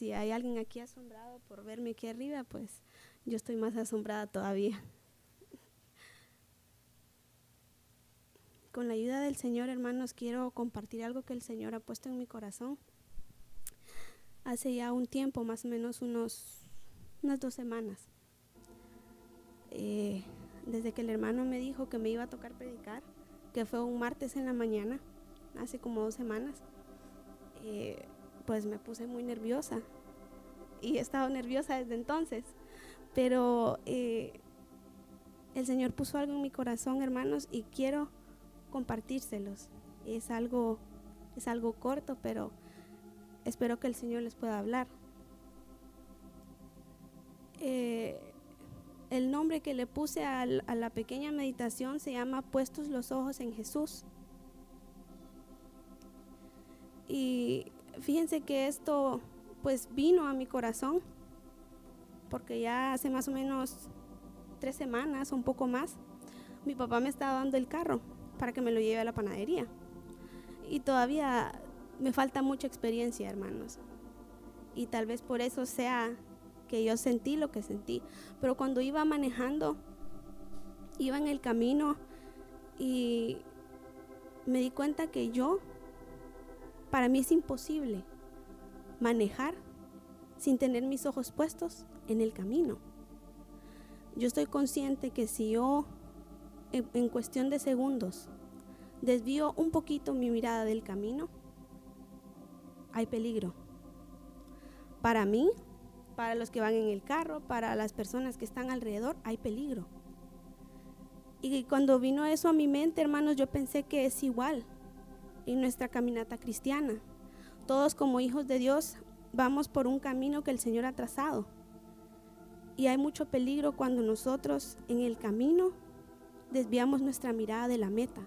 si hay alguien aquí asombrado por verme aquí arriba, pues yo estoy más asombrada todavía. Con la ayuda del Señor, hermanos, quiero compartir algo que el Señor ha puesto en mi corazón. Hace ya un tiempo, más o menos unos, unas dos semanas, eh, desde que el hermano me dijo que me iba a tocar predicar, que fue un martes en la mañana, hace como dos semanas, eh, pues me puse muy nerviosa y he estado nerviosa desde entonces, pero eh, el Señor puso algo en mi corazón, hermanos, y quiero compartírselos. Es algo, es algo corto, pero espero que el Señor les pueda hablar. Eh, el nombre que le puse a la pequeña meditación se llama Puestos los ojos en Jesús. Y fíjense que esto pues vino a mi corazón porque ya hace más o menos tres semanas, un poco más, mi papá me estaba dando el carro para que me lo lleve a la panadería. Y todavía me falta mucha experiencia, hermanos. Y tal vez por eso sea que yo sentí lo que sentí. Pero cuando iba manejando, iba en el camino y me di cuenta que yo para mí es imposible manejar sin tener mis ojos puestos en el camino. Yo estoy consciente que si yo en, cuestión de segundos desvío un poquito mi mirada del camino, hay peligro. Para mí, para los que van en el carro, para las personas que están alrededor, hay peligro. Y cuando vino eso a mi mente, hermanos, yo pensé que es igual en nuestra caminata cristiana. Todos como hijos de Dios vamos por un camino que el Señor ha trazado. Y hay mucho peligro cuando nosotros en el camino desviamos nuestra mirada de la meta.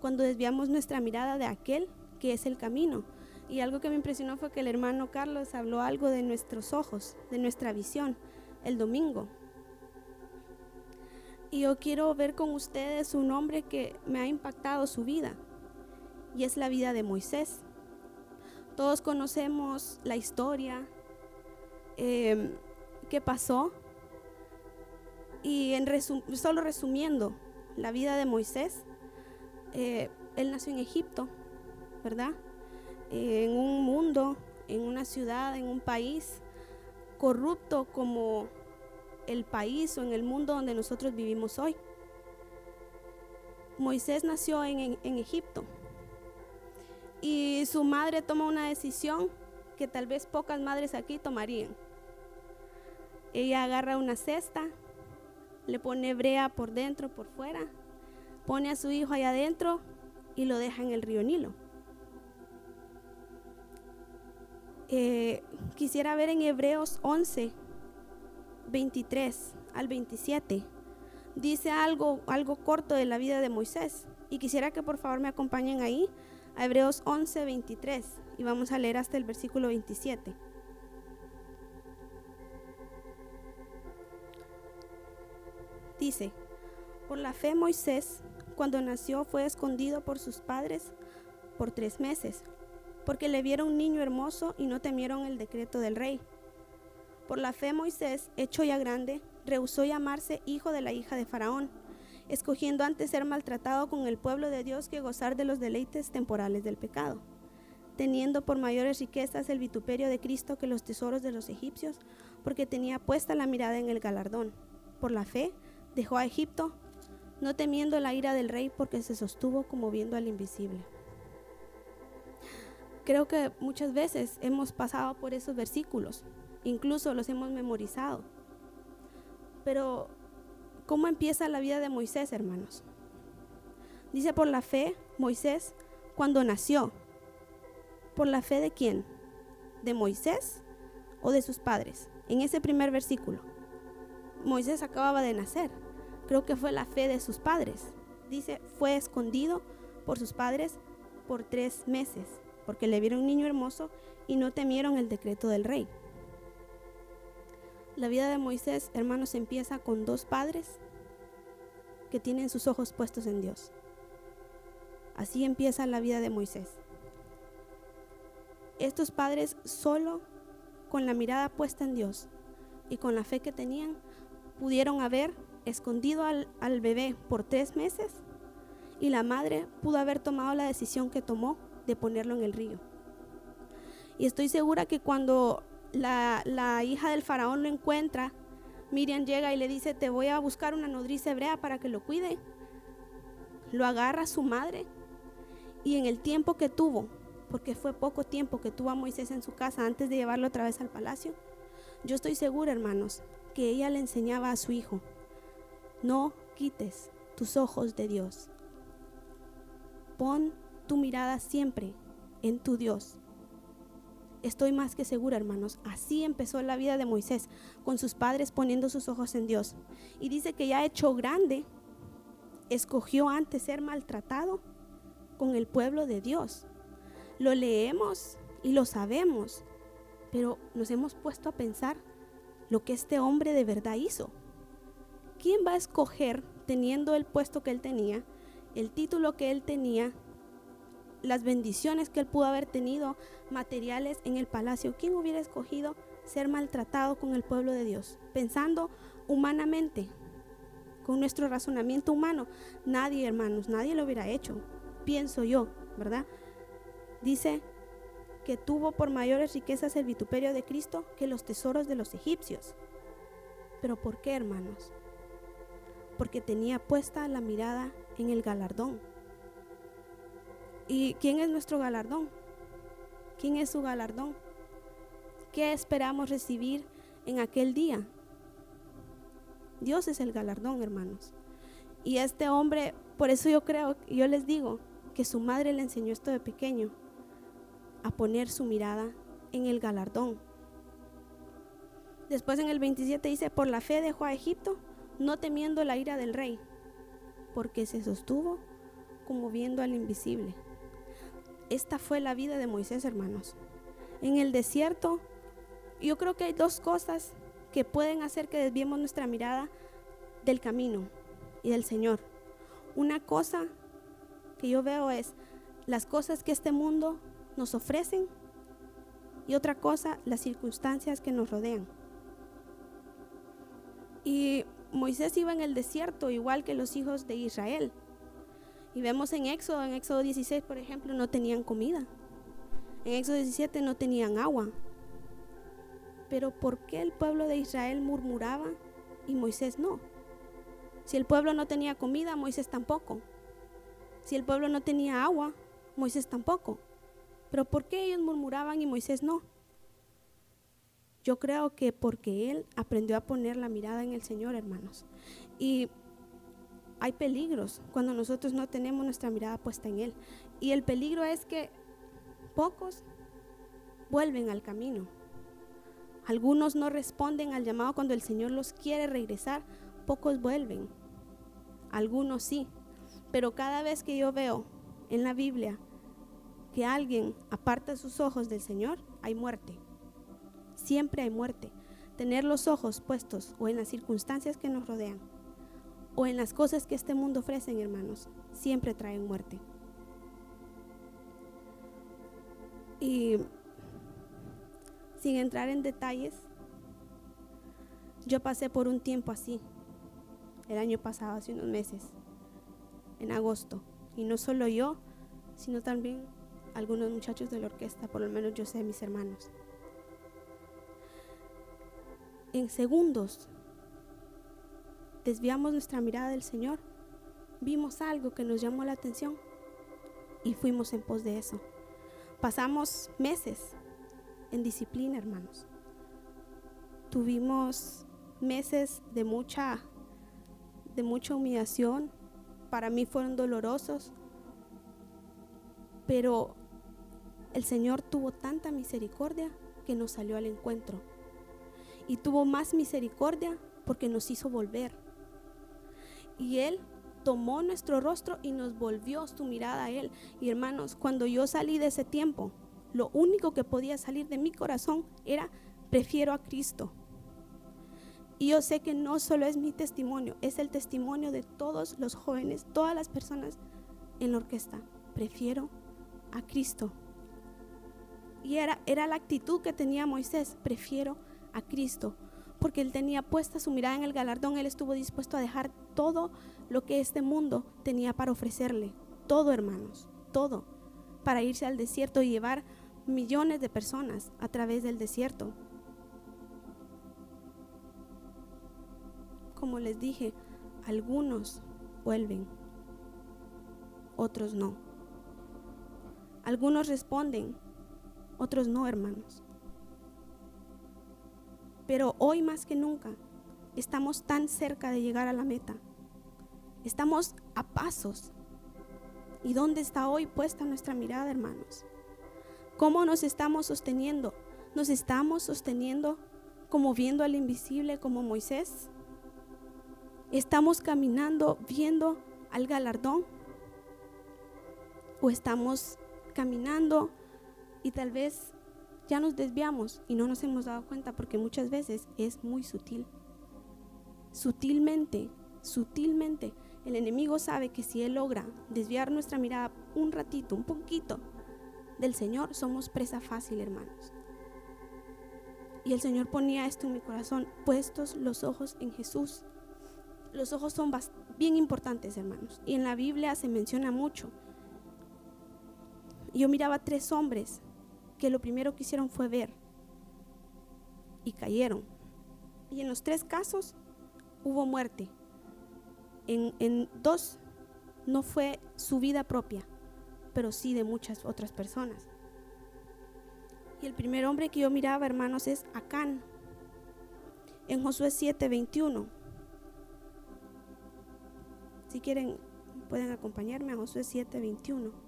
Cuando desviamos nuestra mirada de aquel que es el camino. Y algo que me impresionó fue que el hermano Carlos habló algo de nuestros ojos, de nuestra visión, el domingo. Y yo quiero ver con ustedes un hombre que me ha impactado su vida y es la vida de Moisés. Todos conocemos la historia em, que pasó y en solo resumiendo la vida de Moisés, eh, él nació en Egipto, ¿verdad? en un mundo, en una ciudad, en un país corrupto como el país o en el mundo donde nosotros vivimos hoy. Moisés nació en Egipto y su madre toma una decisión que tal vez pocas madres aquí tomarían. Ella agarra una cesta, le pone brea por dentro, por fuera, pone a su hijo allá adentro y lo deja en el río Nilo. Eh, quisiera ver en Hebreos 11, 23 al 27. Dice algo, algo corto de la vida de Moisés. Y quisiera que por favor me acompañen ahí a Hebreos 11, 23 y vamos a leer hasta el versículo 27. Dice, por la fe Moisés, cuando nació, fue escondido por sus padres por tres meses, porque le vieron niño hermoso y no temieron el decreto del rey. Por la fe Moisés, hecho ya grande, rehusó llamarse hijo de la hija de Faraón escogiendo antes ser maltratado con el pueblo de Dios que gozar de los deleites temporales del pecado, teniendo por mayores riquezas el vituperio de Cristo que los tesoros de los egipcios, porque tenía puesta la mirada en el galardón. Por la fe dejó a Egipto, no temiendo la ira del rey, porque se sostuvo como viendo al invisible. Creo que muchas veces hemos pasado por esos versículos, incluso los hemos memorizado. Pero ¿Cómo empieza la vida de Moisés, hermanos? Dice por la fe, Moisés, cuando nació. ¿Por la fe de quién? ¿De Moisés o de sus padres? En ese primer versículo. Moisés acababa de nacer. Creo que fue la fe de sus padres. Dice, fue escondido por sus padres por tres meses, porque le vieron un niño hermoso y no temieron el decreto del rey. La vida de Moisés, hermanos, empieza con dos padres que tienen sus ojos puestos en Dios. Así empieza la vida de Moisés. Estos padres solo con la mirada puesta en Dios y con la fe que tenían, pudieron haber escondido al, al bebé por tres meses y la madre pudo haber tomado la decisión que tomó de ponerlo en el río. Y estoy segura que cuando la, hija del faraón lo encuentra, Miriam llega y le dice, te voy a buscar una nodriza hebrea para que lo cuide. Lo agarra su madre y en el tiempo que tuvo, porque fue poco tiempo que tuvo a Moisés en su casa antes de llevarlo otra vez al palacio, yo estoy segura, hermanos, que ella le enseñaba a su hijo, no quites tus ojos de Dios. Pon tu mirada siempre en tu Dios. Estoy más que segura, hermanos. Así empezó la vida de Moisés, con sus padres poniendo sus ojos en Dios. Y dice que ya hecho grande, escogió antes ser maltratado con el pueblo de Dios. Lo leemos y lo sabemos, pero nos hemos puesto a pensar lo que este hombre de verdad hizo. ¿Quién va a escoger, teniendo el puesto que él tenía, el título que él tenía, las bendiciones que él pudo haber tenido, materiales en el palacio, ¿quién hubiera escogido ser maltratado con el pueblo de Dios? Pensando humanamente, con nuestro razonamiento humano, nadie, hermanos, nadie lo hubiera hecho, pienso yo, ¿verdad? Dice que tuvo por mayores riquezas el vituperio de Cristo que los tesoros de los egipcios. ¿Pero por qué, hermanos? Porque tenía puesta la mirada en el galardón ¿Y quién es nuestro galardón? ¿Quién es su galardón? ¿Qué esperamos recibir en aquel día? Dios es el galardón, hermanos. Y este hombre, por eso yo creo, yo les digo, que su madre le enseñó esto de pequeño, a poner su mirada en el galardón. Después en el 27 dice, por la fe dejó a Egipto, no temiendo la ira del rey, porque se sostuvo como viendo al invisible. Esta fue la vida de Moisés, hermanos. En el desierto, yo creo que hay dos cosas que pueden hacer que desviemos nuestra mirada del camino y del Señor. Una cosa que yo veo es las cosas que este mundo nos ofrecen y otra cosa, las circunstancias que nos rodean. Y Moisés iba en el desierto igual que los hijos de Israel. Y vemos en Éxodo, en Éxodo 16, por ejemplo, no tenían comida. En Éxodo 17 no tenían agua. Pero ¿por qué el pueblo de Israel murmuraba y Moisés no? Si el pueblo no tenía comida, Moisés tampoco. Si el pueblo no tenía agua, Moisés tampoco. Pero ¿por qué ellos murmuraban y Moisés no? Yo creo que porque él aprendió a poner la mirada en el Señor, hermanos. Y hay peligros cuando nosotros no tenemos nuestra mirada puesta en Él. Y el peligro es que pocos vuelven al camino. Algunos no responden al llamado cuando el Señor los quiere regresar. Pocos vuelven. Algunos sí. Pero cada vez que yo veo en la Biblia que alguien aparta sus ojos del Señor, hay muerte. Siempre hay muerte. Tener los ojos puestos o en las circunstancias que nos rodean o en las cosas que este mundo ofrecen, hermanos, siempre traen muerte. Y sin entrar en detalles, yo pasé por un tiempo así, el año pasado, hace unos meses, en agosto. Y no solo yo, sino también algunos muchachos de la orquesta, por lo menos yo sé, mis hermanos. En segundos desviamos nuestra mirada del Señor, vimos algo que nos llamó la atención y fuimos en pos de eso. Pasamos meses en disciplina, hermanos. Tuvimos meses de mucha de mucha humillación. Para mí fueron dolorosos. Pero el Señor tuvo tanta misericordia que nos salió al encuentro. Y tuvo más misericordia porque nos hizo volver y Él tomó nuestro rostro y nos volvió su mirada a Él. Y hermanos, cuando yo salí de ese tiempo, lo único que podía salir de mi corazón era, prefiero a Cristo. Y yo sé que no solo es mi testimonio, es el testimonio de todos los jóvenes, todas las personas en la orquesta. Prefiero a Cristo. Y era, era la actitud que tenía Moisés, prefiero a Cristo, porque él tenía puesta su mirada en el galardón, él estuvo dispuesto a dejar todo lo que este mundo tenía para ofrecerle, todo hermanos, todo, para irse al desierto y llevar millones de personas a través del desierto. Como les dije, algunos vuelven, otros no. Algunos responden, otros no, hermanos. Pero hoy más que nunca estamos tan cerca de llegar a la meta. Estamos a pasos. ¿Y dónde está hoy puesta nuestra mirada, hermanos? ¿Cómo nos estamos sosteniendo? ¿Nos estamos sosteniendo como viendo al invisible como Moisés? ¿Estamos caminando viendo al galardón? ¿O estamos caminando y tal vez ya nos desviamos y no nos hemos dado cuenta porque muchas veces es muy sutil. Sutilmente, sutilmente, el enemigo sabe que si él logra desviar nuestra mirada un ratito, un poquito del Señor, somos presa fácil, hermanos. Y el Señor ponía esto en mi corazón, puestos los ojos en Jesús. Los ojos son bien importantes, hermanos. Y en la Biblia se menciona mucho. Yo miraba tres hombres que lo primero que hicieron fue ver y cayeron. Y en los tres casos hubo muerte. En, en dos no fue su vida propia, pero sí de muchas otras personas. Y el primer hombre que yo miraba, hermanos, es Acán. En Josué 7:21. Si quieren, pueden acompañarme a Josué 7:21.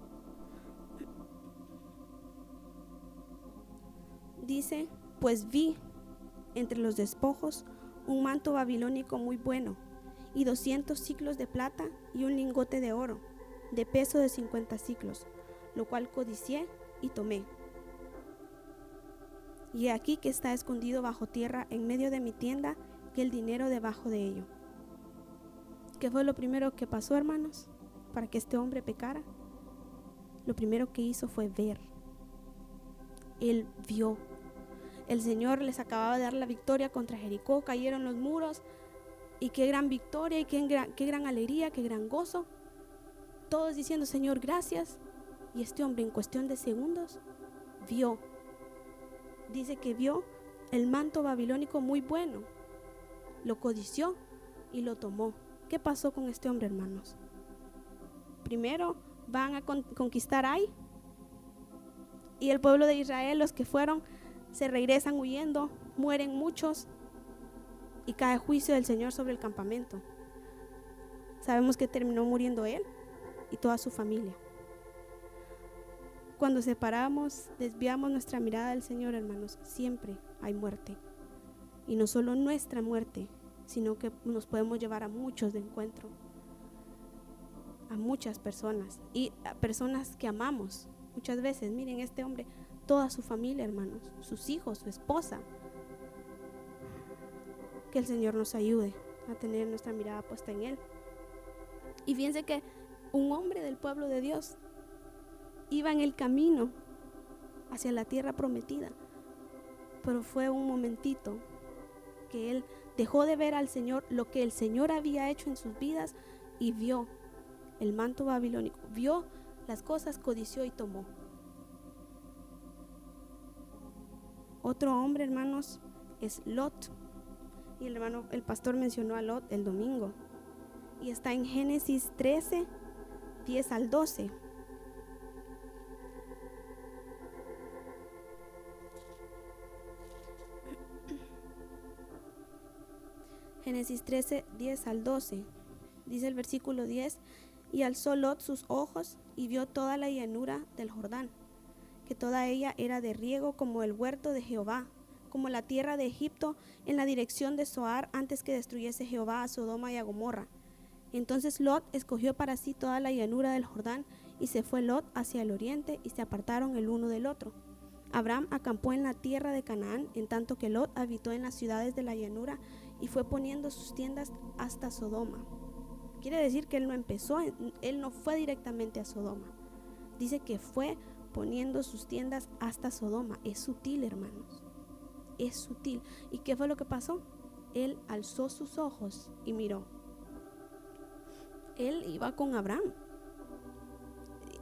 Dice, pues vi entre los despojos un manto babilónico muy bueno, y doscientos ciclos de plata y un lingote de oro, de peso de cincuenta ciclos, lo cual codicié y tomé. Y aquí que está escondido bajo tierra en medio de mi tienda, que el dinero debajo de ello. ¿Qué fue lo primero que pasó, hermanos, para que este hombre pecara? Lo primero que hizo fue ver. Él vio el Señor les acababa de dar la victoria contra Jericó, cayeron los muros y qué gran victoria y qué gran, qué gran alegría, qué gran gozo. Todos diciendo, Señor, gracias. Y este hombre en cuestión de segundos vio, dice que vio el manto babilónico muy bueno, lo codició y lo tomó. ¿Qué pasó con este hombre, hermanos? Primero van a conquistar Ai y el pueblo de Israel, los que fueron, se regresan huyendo, mueren muchos y cae juicio del Señor sobre el campamento. Sabemos que terminó muriendo él y toda su familia. Cuando separamos, desviamos nuestra mirada del Señor, hermanos, siempre hay muerte. Y no solo nuestra muerte, sino que nos podemos llevar a muchos de encuentro, a muchas personas y a personas que amamos. Muchas veces, miren, este hombre toda su familia, hermanos, sus hijos, su esposa. Que el Señor nos ayude a tener nuestra mirada puesta en Él. Y fíjense que un hombre del pueblo de Dios iba en el camino hacia la tierra prometida, pero fue un momentito que él dejó de ver al Señor lo que el Señor había hecho en sus vidas y vio el manto babilónico, vio las cosas, codició y tomó. Otro hombre, hermanos, es Lot. Y el hermano, el pastor mencionó a Lot el domingo. Y está en Génesis 13, 10 al 12. Génesis 13, 10 al 12. Dice el versículo 10, y alzó Lot sus ojos y vio toda la llanura del Jordán que toda ella era de riego como el huerto de Jehová, como la tierra de Egipto en la dirección de Zoar antes que destruyese Jehová a Sodoma y a Gomorra. Entonces Lot escogió para sí toda la llanura del Jordán y se fue Lot hacia el oriente y se apartaron el uno del otro. Abraham acampó en la tierra de Canaán, en tanto que Lot habitó en las ciudades de la llanura y fue poniendo sus tiendas hasta Sodoma. Quiere decir que él no empezó, él no fue directamente a Sodoma. Dice que fue poniendo sus tiendas hasta Sodoma. Es sutil, hermanos. Es sutil. ¿Y qué fue lo que pasó? Él alzó sus ojos y miró. Él iba con Abraham.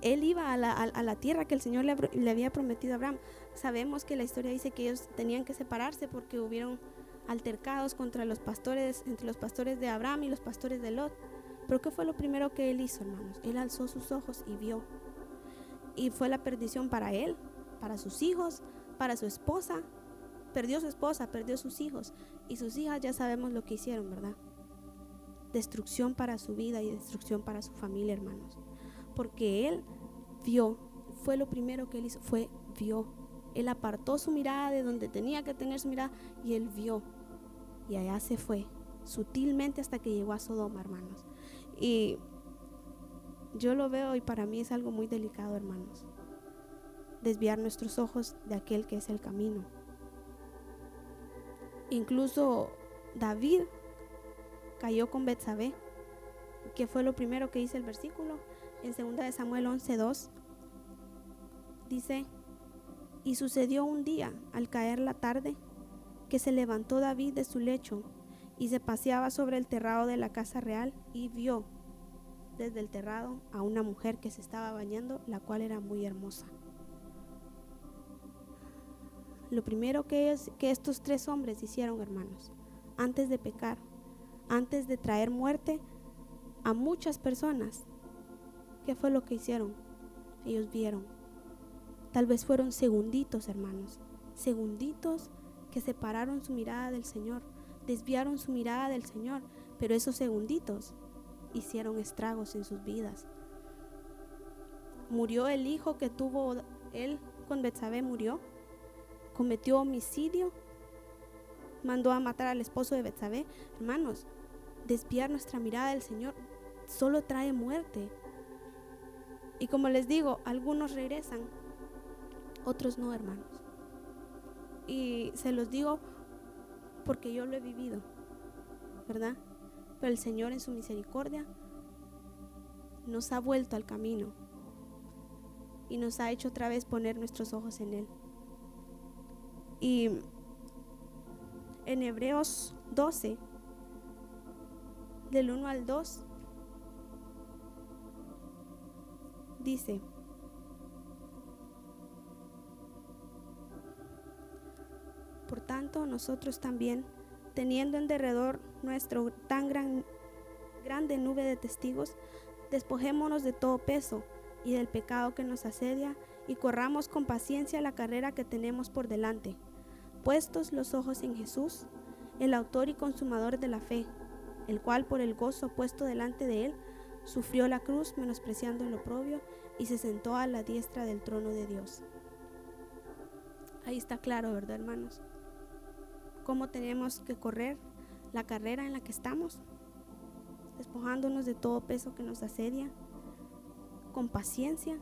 Él iba a la, tierra que el Señor le, le, había prometido a Abraham. Sabemos que la historia dice que ellos tenían que separarse porque hubieron altercados contra los pastores, entre los pastores de Abraham y los pastores de Lot. Pero ¿qué fue lo primero que él hizo, hermanos? Él alzó sus ojos y vio. Y fue la perdición para él, para sus hijos, para su esposa. Perdió su esposa, perdió sus hijos. Y sus hijas ya sabemos lo que hicieron, ¿verdad? Destrucción para su vida y destrucción para su familia, hermanos. Porque él vio, fue lo primero que él hizo, fue vio. Él apartó su mirada de donde tenía que tener su mirada y él vio. Y allá se fue, sutilmente hasta que llegó a Sodoma, hermanos. Y yo lo veo y para mí es algo muy delicado, hermanos. Desviar nuestros ojos de aquel que es el camino. Incluso David cayó con Betsabé, que fue lo primero que dice el versículo en 2 de Samuel 11:2. Dice, "Y sucedió un día, al caer la tarde, que se levantó David de su lecho y se paseaba sobre el terrado de la casa real y vio desde el terrado a una mujer que se estaba bañando, la cual era muy hermosa. Lo primero que, es, que estos tres hombres hicieron, hermanos, antes de pecar, antes de traer muerte a muchas personas, ¿qué fue lo que hicieron? Ellos vieron. Tal vez fueron segunditos, hermanos, segunditos que separaron su mirada del Señor desviaron su mirada del Señor, pero esos segunditos hicieron estragos en sus vidas. Murió el hijo que tuvo él con Betsabé, murió, cometió homicidio, mandó a matar al esposo de Betsabé. Hermanos, desviar nuestra mirada del Señor solo trae muerte. Y como les digo, algunos regresan, otros no, hermanos. Y se los digo porque yo lo he vivido, ¿verdad? Pero el Señor en su misericordia nos ha vuelto al camino y nos ha hecho otra vez poner nuestros ojos en Él. Y en Hebreos 12, del 1 al 2, dice, Por tanto, nosotros también, teniendo en derredor nuestro tan gran, grande nube de testigos, despojémonos de todo peso y del pecado que nos asedia y corramos con paciencia la carrera que tenemos por delante, puestos los ojos en Jesús, el autor y consumador de la fe, el cual por el gozo puesto delante de él, sufrió la cruz menospreciando el oprobio y se sentó a la diestra del trono de Dios. Ahí está claro, ¿verdad, hermanos? Cómo tenemos que correr la carrera en la que estamos, despojándonos de todo peso que nos asedia, con paciencia.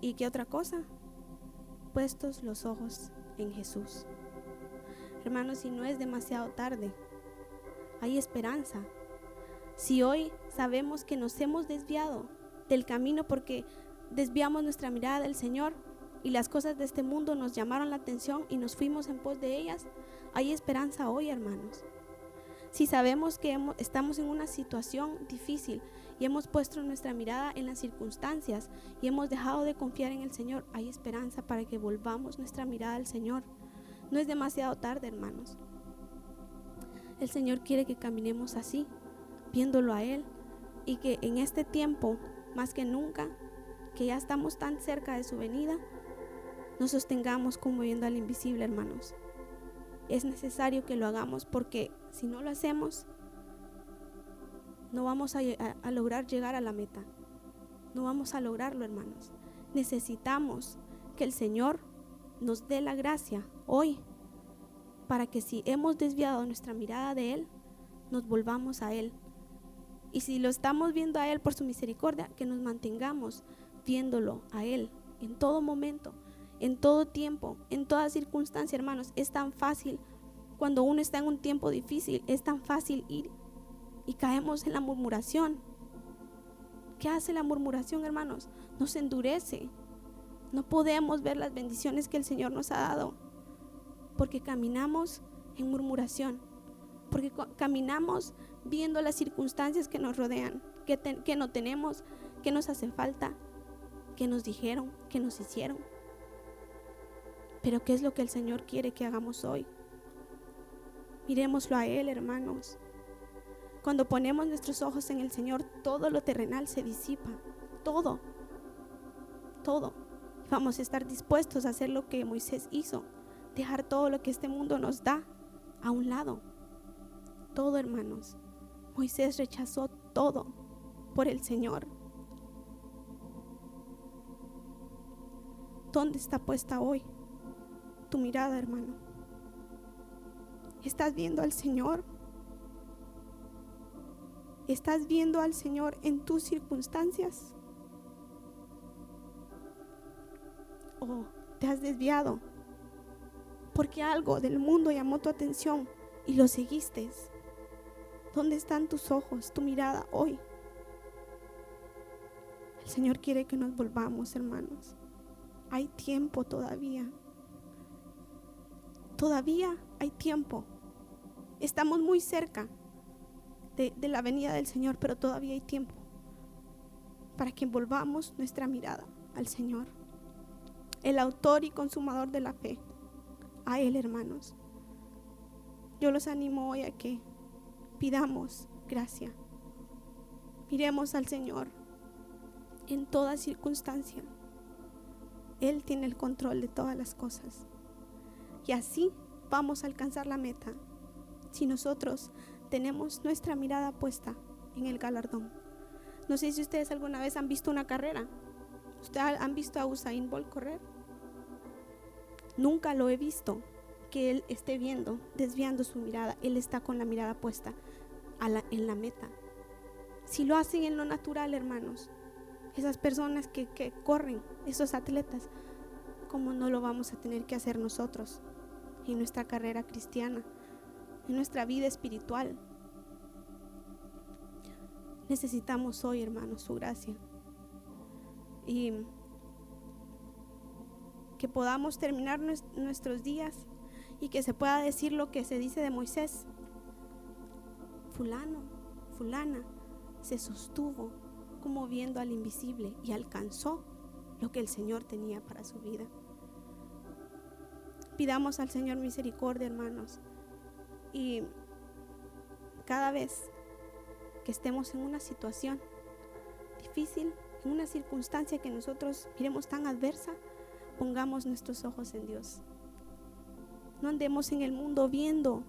¿Y qué otra cosa? Puestos los ojos en Jesús. Hermanos, si no es demasiado tarde, hay esperanza. Si hoy sabemos que nos hemos desviado del camino porque desviamos nuestra mirada del Señor, y las cosas de este mundo nos llamaron la atención y nos fuimos en pos de ellas, hay esperanza hoy, hermanos. Si sabemos que estamos en una situación difícil y hemos puesto nuestra mirada en las circunstancias y hemos dejado de confiar en el Señor, hay esperanza para que volvamos nuestra mirada al Señor. No es demasiado tarde, hermanos. El Señor quiere que caminemos así, viéndolo a Él y que en este tiempo, más que nunca, que ya estamos tan cerca de su venida, nos sostengamos como viendo al invisible, hermanos. Es necesario que lo hagamos porque si no lo hacemos, no vamos a, a, lograr llegar a la meta. No vamos a lograrlo, hermanos. Necesitamos que el Señor nos dé la gracia hoy para que si hemos desviado nuestra mirada de Él, nos volvamos a Él. Y si lo estamos viendo a Él por su misericordia, que nos mantengamos viéndolo a Él en todo momento en todo tiempo, en toda circunstancia, hermanos. Es tan fácil, cuando uno está en un tiempo difícil, es tan fácil ir y caemos en la murmuración. ¿Qué hace la murmuración, hermanos? Nos endurece, No podemos ver las bendiciones que el Señor nos ha dado porque caminamos en murmuración, porque caminamos viendo las circunstancias que nos rodean, que, que no tenemos, que nos hace falta, que nos dijeron, que nos hicieron. Pero ¿qué es lo que el Señor quiere que hagamos hoy? Miremoslo a Él, hermanos. Cuando ponemos nuestros ojos en el Señor, todo lo terrenal se disipa. Todo. Todo. Vamos a estar dispuestos a hacer lo que Moisés hizo. Dejar todo lo que este mundo nos da a un lado. Todo, hermanos. Moisés rechazó todo por el Señor. ¿Dónde está puesta hoy tu mirada, hermano? ¿Estás viendo al Señor? ¿Estás viendo al Señor en tus circunstancias? ¿O te has desviado? Porque algo del mundo llamó tu atención y lo seguiste. ¿Dónde están tus ojos, tu mirada hoy? El Señor quiere que nos volvamos, hermanos. Hay tiempo todavía. Todavía hay tiempo. Estamos muy cerca de, la venida del Señor, pero todavía hay tiempo para que volvamos nuestra mirada al Señor, el autor y consumador de la fe, a Él, hermanos. Yo los animo hoy a que pidamos gracia. Miremos al Señor en toda circunstancia. Él tiene el control de todas las cosas. Y así vamos a alcanzar la meta si nosotros tenemos nuestra mirada puesta en el galardón. No sé si ustedes alguna vez han visto una carrera. ¿Ustedes han visto a Usain Bolt correr? Nunca lo he visto que él esté viendo, desviando su mirada. Él está con la mirada puesta en la meta. Si lo hacen en lo natural, hermanos, esas personas que, que corren, esos atletas, ¿cómo no lo vamos a tener que hacer nosotros en nuestra carrera cristiana? en nuestra vida espiritual. Necesitamos hoy, hermanos, su gracia. Y que podamos terminar nuestros días y que se pueda decir lo que se dice de Moisés. Fulano, fulana, se sostuvo como viendo al invisible y alcanzó lo que el Señor tenía para su vida. Pidamos al Señor misericordia, hermanos, y cada vez que estemos en una situación difícil, en una circunstancia que nosotros miremos tan adversa, pongamos nuestros ojos en Dios. No andemos en el mundo viendo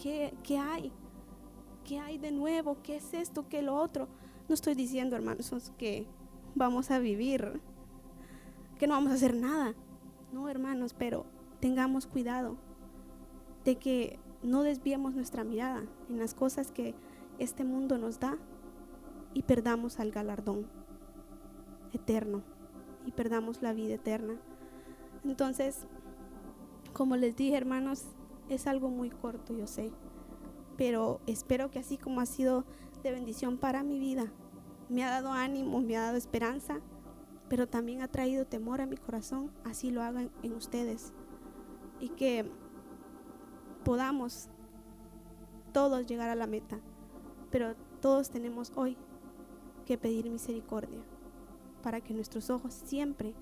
qué, qué hay, qué hay de nuevo, qué es esto, qué es lo otro. No estoy diciendo, hermanos, que vamos a vivir, que no vamos a hacer nada. No, hermanos, pero tengamos cuidado de que no desviemos nuestra mirada en las cosas que este mundo nos da y perdamos al galardón eterno y perdamos la vida eterna. Entonces, como les dije, hermanos, es algo muy corto, yo sé, pero espero que así como ha sido de bendición para mi vida, me ha dado ánimo, me ha dado esperanza, pero también ha traído temor a mi corazón, así lo hagan en ustedes. Y que podamos todos llegar a la meta, pero todos tenemos hoy que pedir misericordia para que nuestros ojos siempre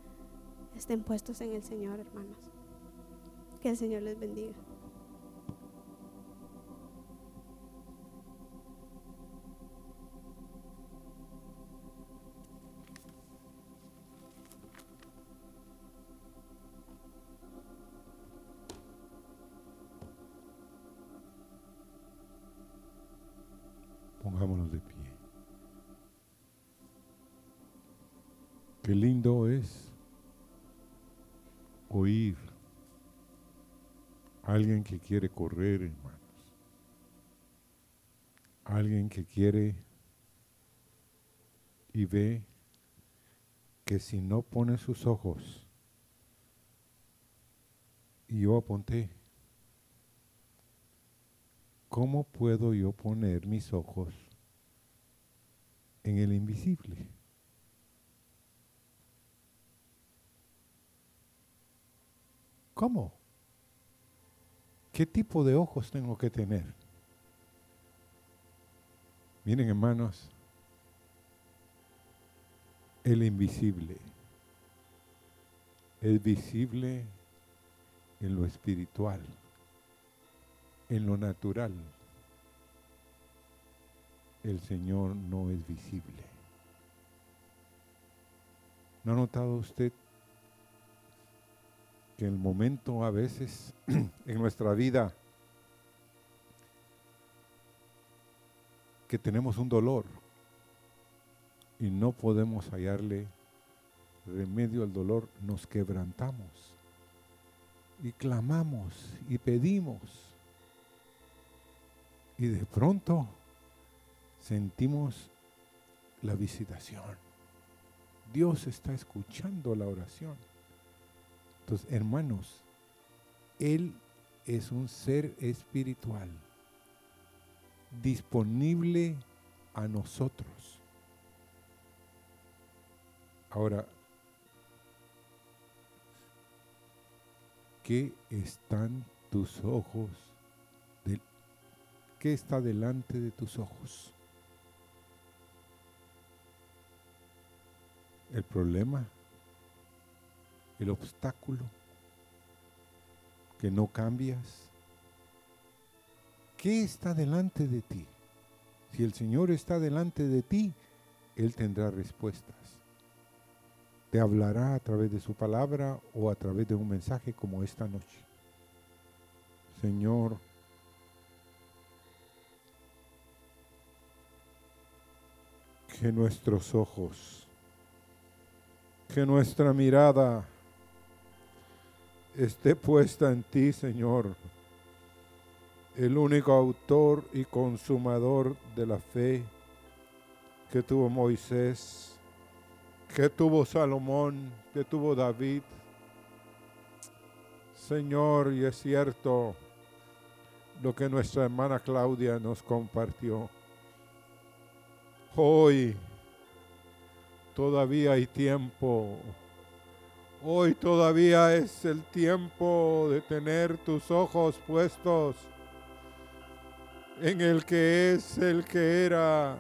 estén puestos en el Señor, hermanos. Que el Señor les bendiga. Oír alguien que quiere correr, hermanos. Alguien que quiere y ve que si no pone sus ojos, y yo apunté, ¿cómo puedo yo poner mis ojos en el invisible? ¿Cómo? ¿Qué tipo de ojos tengo que tener? Miren hermanos, el invisible es visible en lo espiritual, en lo natural. El Señor no es visible. ¿No ha notado usted que el momento a veces en nuestra vida que tenemos un dolor y no podemos hallarle remedio al dolor, nos quebrantamos y clamamos y pedimos. Y de pronto sentimos la visitación. Dios está escuchando la oración. Entonces, hermanos, Él es un ser espiritual disponible a nosotros. Ahora, ¿qué están tus ojos? ¿Qué está delante de tus ojos? ¿El problema? ¿El obstáculo? ¿Que no cambias? ¿Qué está delante de ti? Si el Señor está delante de ti, Él tendrá respuestas. Te hablará a través de su palabra o a través de un mensaje como esta noche. Señor, que nuestros ojos, que nuestra mirada esté puesta en ti, Señor el único autor y consumador de la fe que tuvo Moisés, que tuvo Salomón, que tuvo David. Señor, y es cierto lo que nuestra hermana Claudia nos compartió. Hoy todavía hay tiempo. Hoy todavía es el tiempo de tener tus ojos puestos en el que es el que era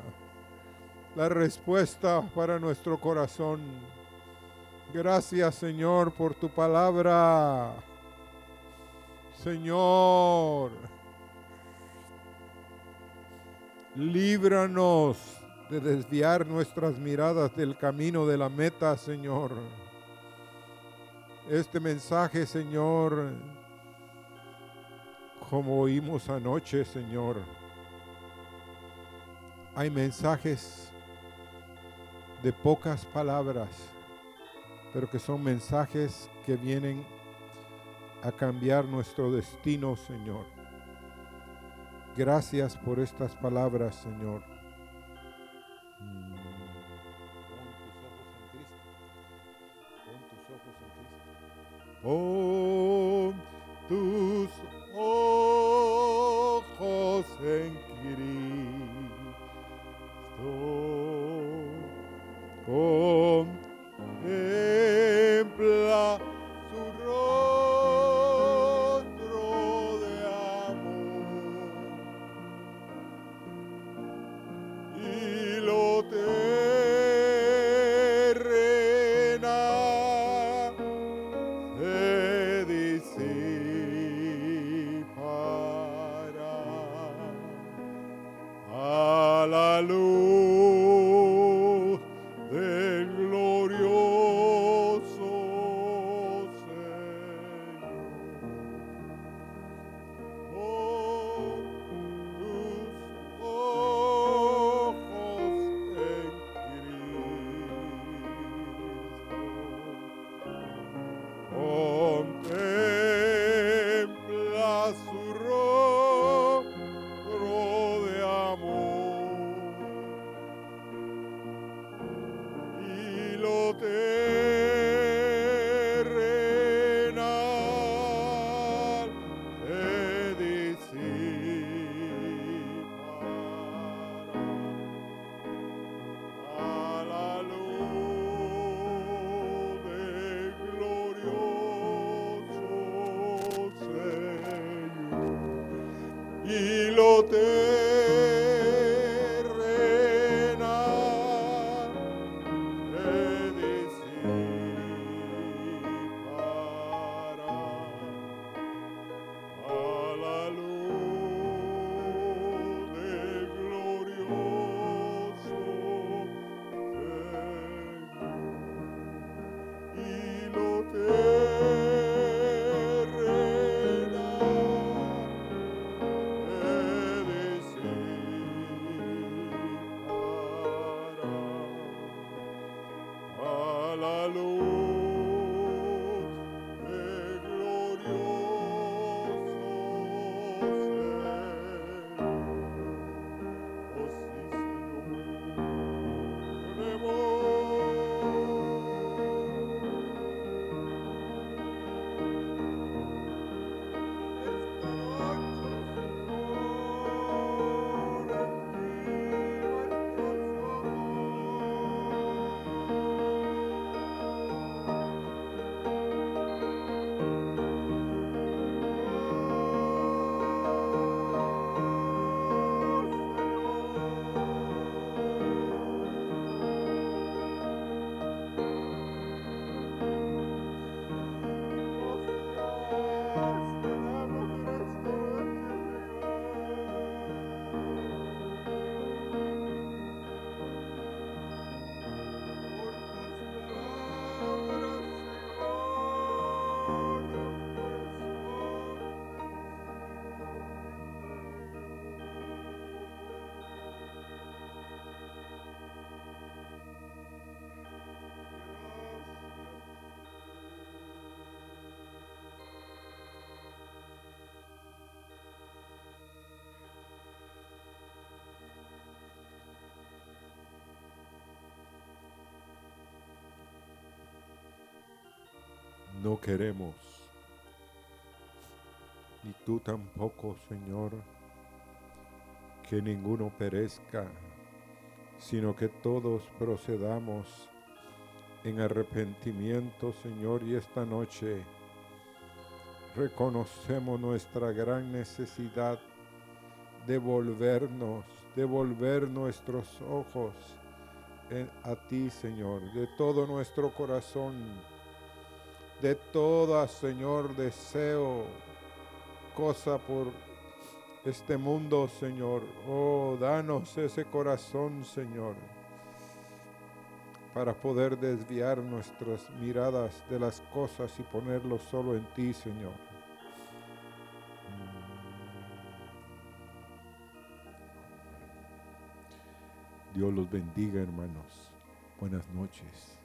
la respuesta para nuestro corazón. Gracias Señor por tu palabra. Señor, líbranos de desviar nuestras miradas del camino de la meta, Señor. Este mensaje, Señor, como oímos anoche, Señor. Hay mensajes de pocas palabras, pero que son mensajes que vienen a cambiar nuestro destino, Señor. Gracias por estas palabras, Señor. Pon tus ojos en No queremos, ni tú tampoco, Señor, que ninguno perezca, sino que todos procedamos en arrepentimiento, Señor, y esta noche reconocemos nuestra gran necesidad de volvernos, de volver nuestros ojos en- a ti, Señor, de todo nuestro corazón, de toda, Señor, deseo, cosa por este mundo, Señor. Oh, danos ese corazón, Señor, para poder desviar nuestras miradas de las cosas y ponerlo solo en ti, Señor. Dios los bendiga, hermanos. Buenas noches.